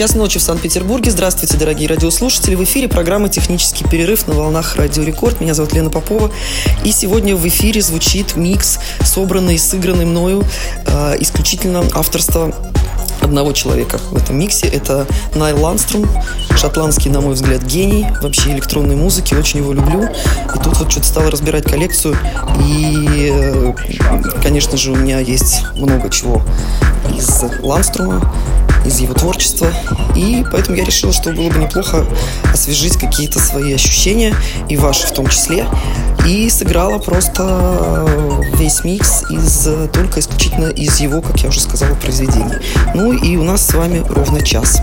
Час ночи в Санкт-Петербурге. Здравствуйте, дорогие радиослушатели. В эфире программа «Технический перерыв» на волнах Радио Рекорд. Меня зовут Лена Попова. И сегодня в эфире звучит микс, собранный и сыгранный мною э, исключительно авторство одного человека в этом миксе. Это Найл Ланстром, шотландский, на мой взгляд, гений вообще электронной музыки. Очень его люблю. И тут вот что-то стала разбирать коллекцию. И, э, конечно же, у меня есть много чего из Ланструма из его творчества. И поэтому я решила, что было бы неплохо освежить какие-то свои ощущения, и ваши в том числе. И сыграла просто весь микс из только исключительно из его, как я уже сказала, произведений. Ну и у нас с вами ровно час.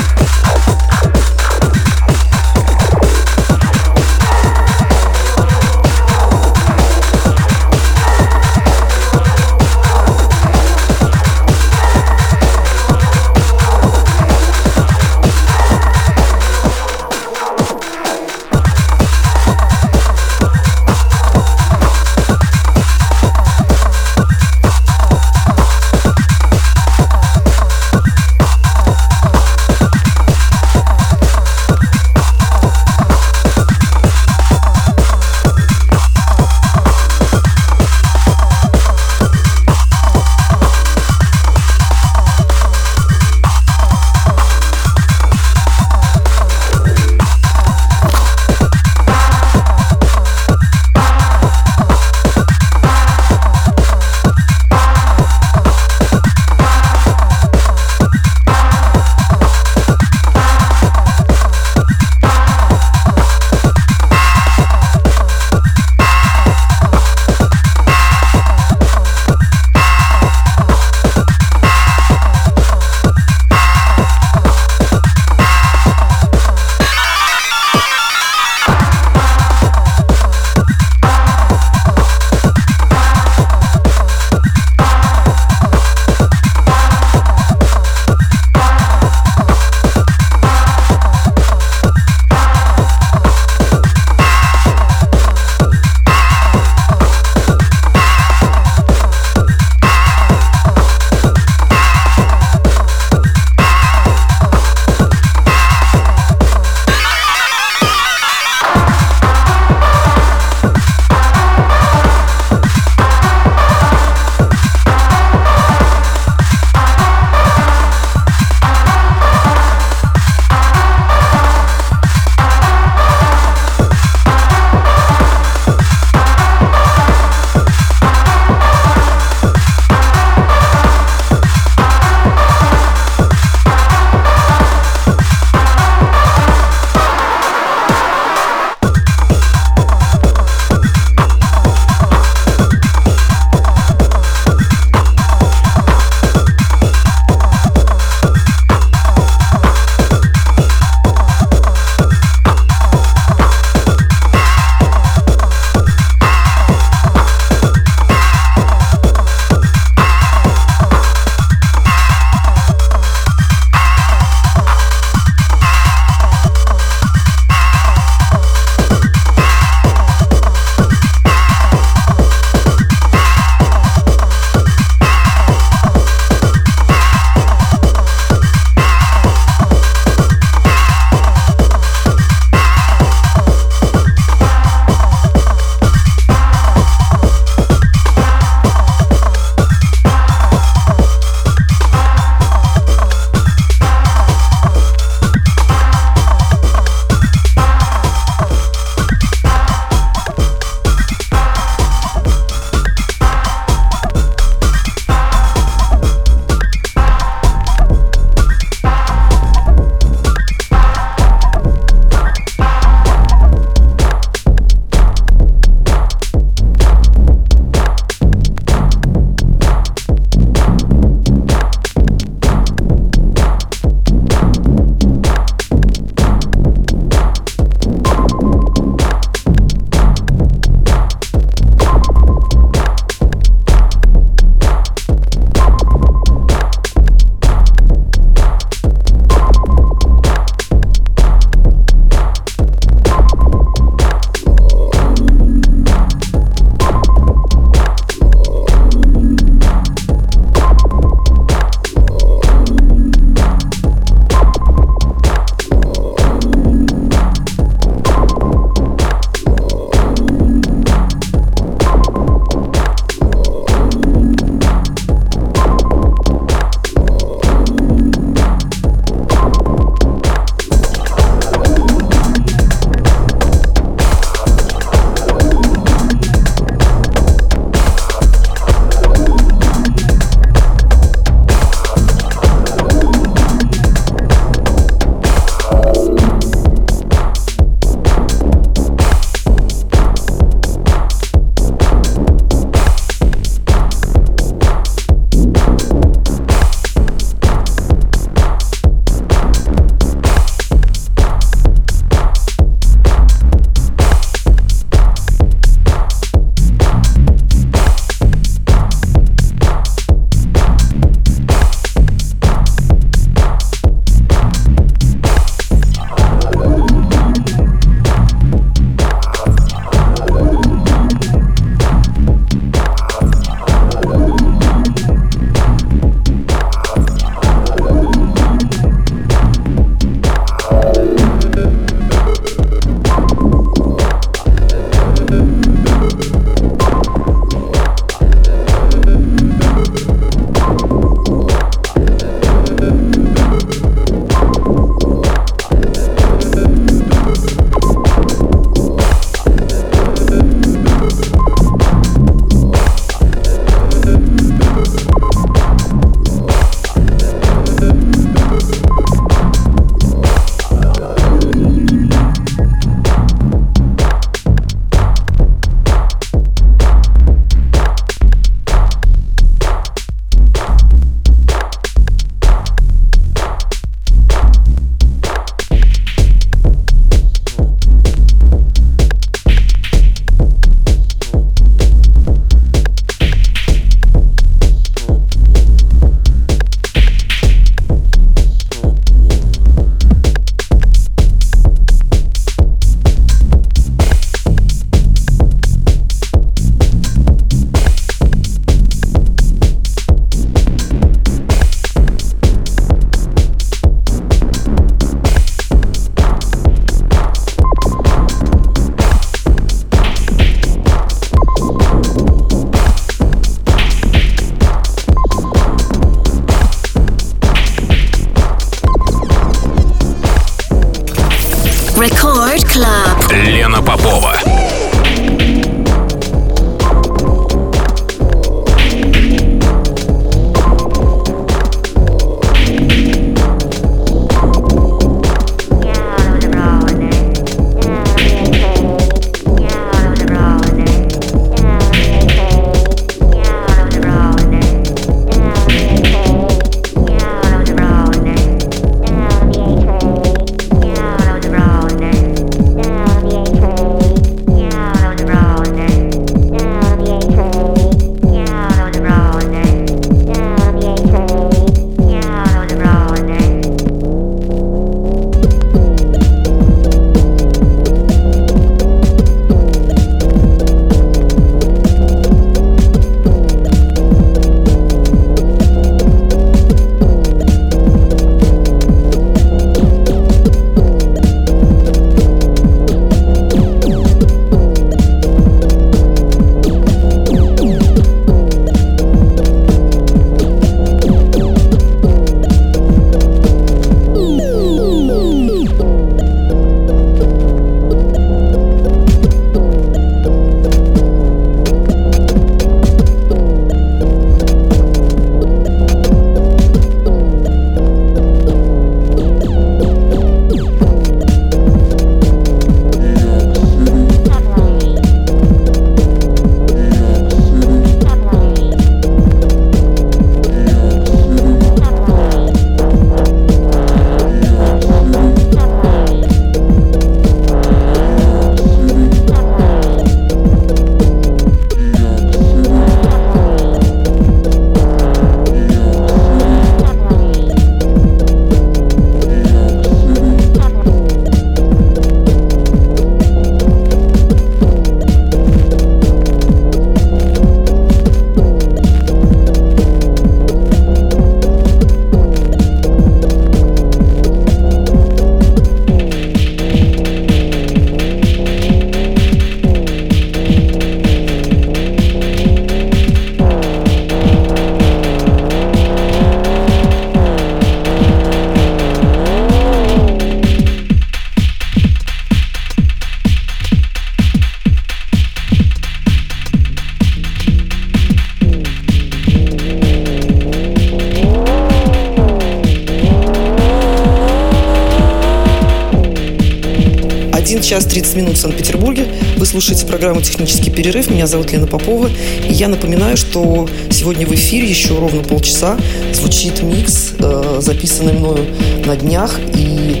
Час 30 минут в Санкт-Петербурге. Вы слушаете программу «Технический перерыв». Меня зовут Лена Попова. И я напоминаю, что сегодня в эфире еще ровно полчаса звучит микс, э, записанный мною на днях, и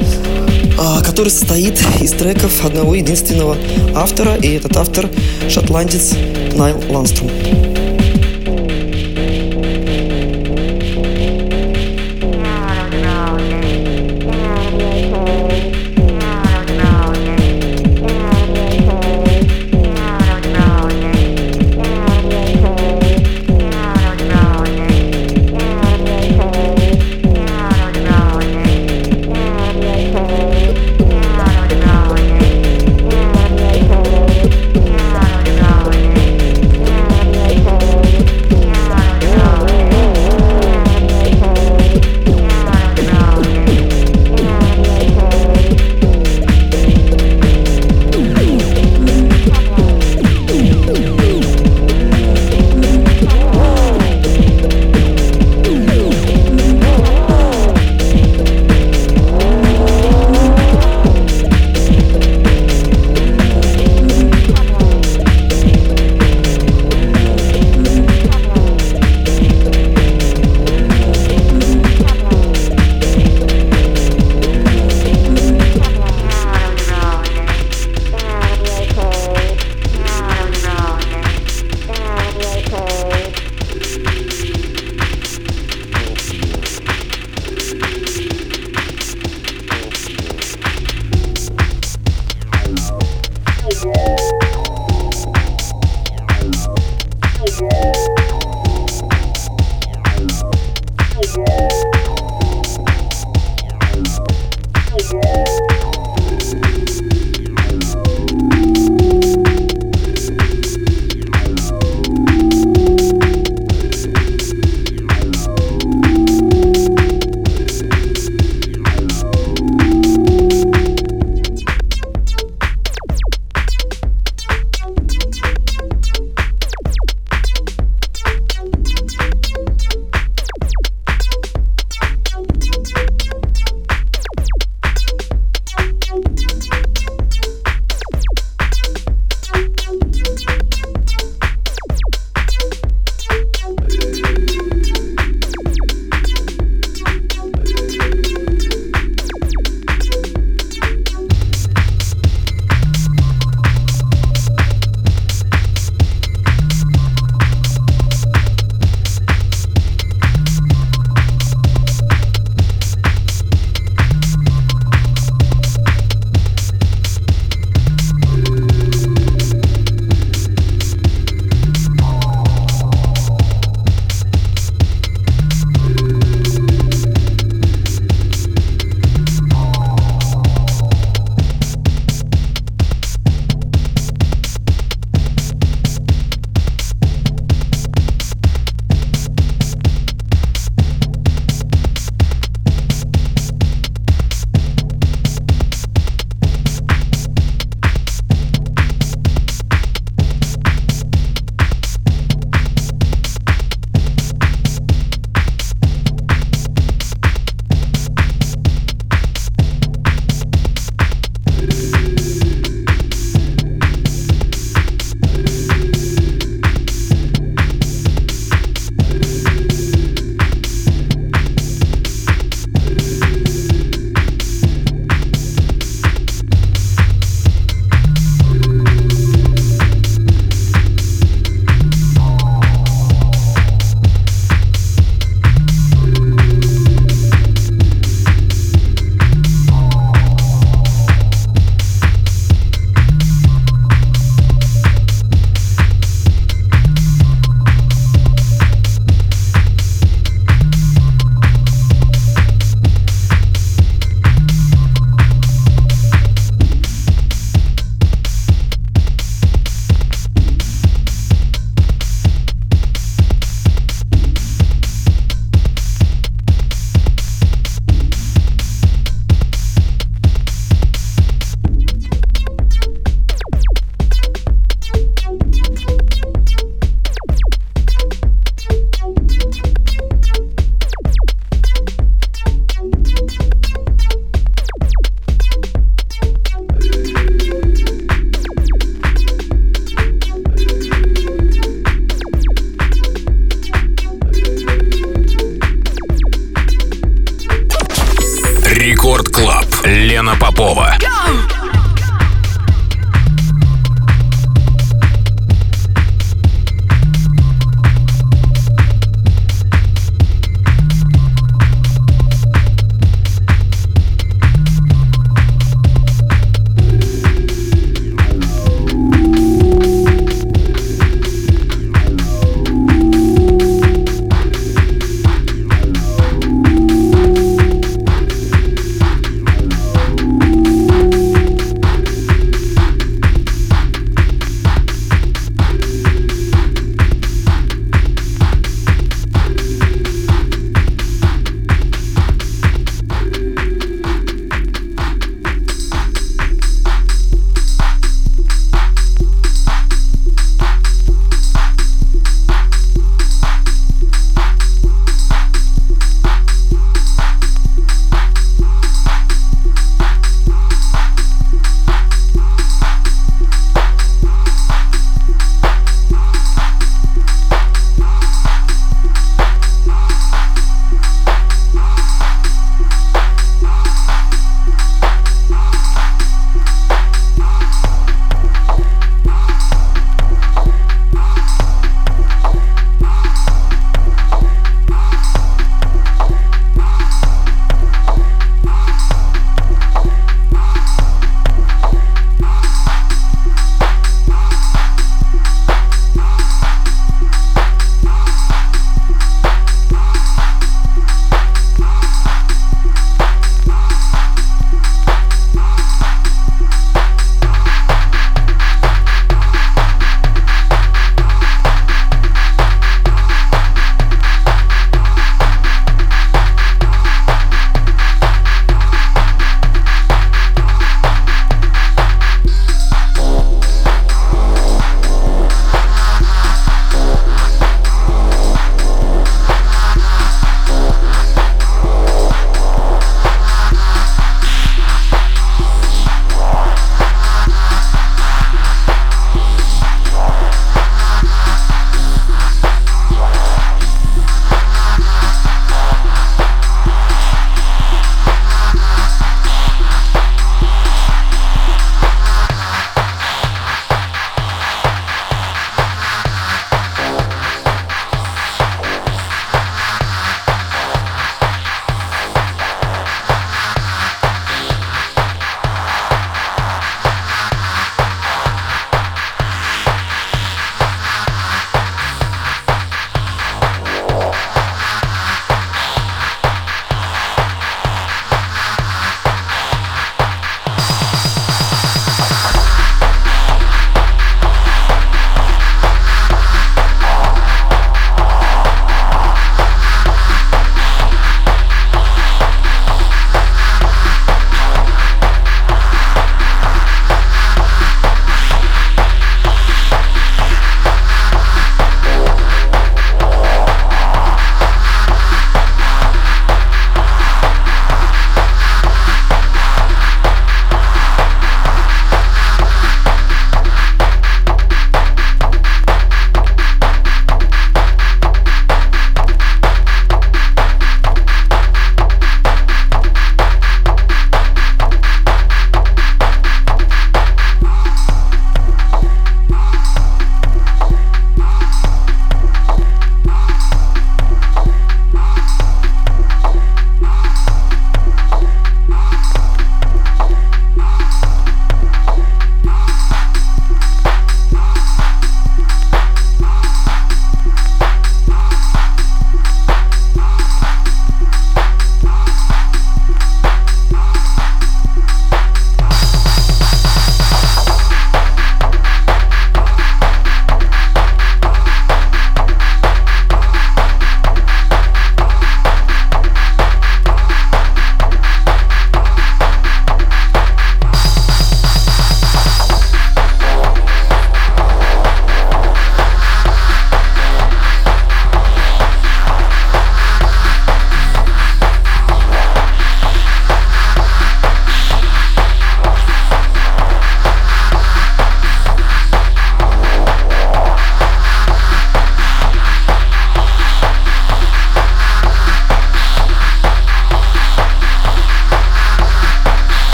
э, который состоит из треков одного единственного автора, и этот автор шотландец Найл Ланстром.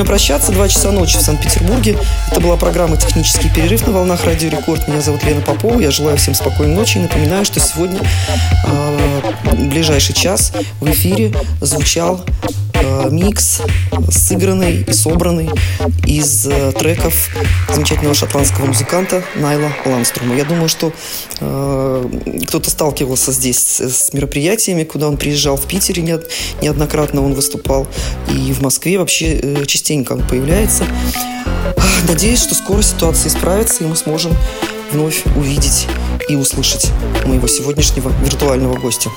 Время прощаться. Два часа ночи в Санкт-Петербурге. Это была программа «Технический перерыв» на волнах Радио Рекорд. Меня зовут Лена Попова. Я желаю всем спокойной ночи и напоминаю, что сегодня э, ближайший час в эфире звучал э, микс, сыгранный и собранный из э, треков замечательного шотландского музыканта Найла Ланструма. Я думаю, что э, кто-то сталкивался здесь с мероприятиями, куда он приезжал в Питере не, неоднократно он выступал, и в Москве вообще э, частенько он появляется. Надеюсь, что скоро ситуация исправится, и мы сможем вновь увидеть и услышать моего сегодняшнего виртуального гостя.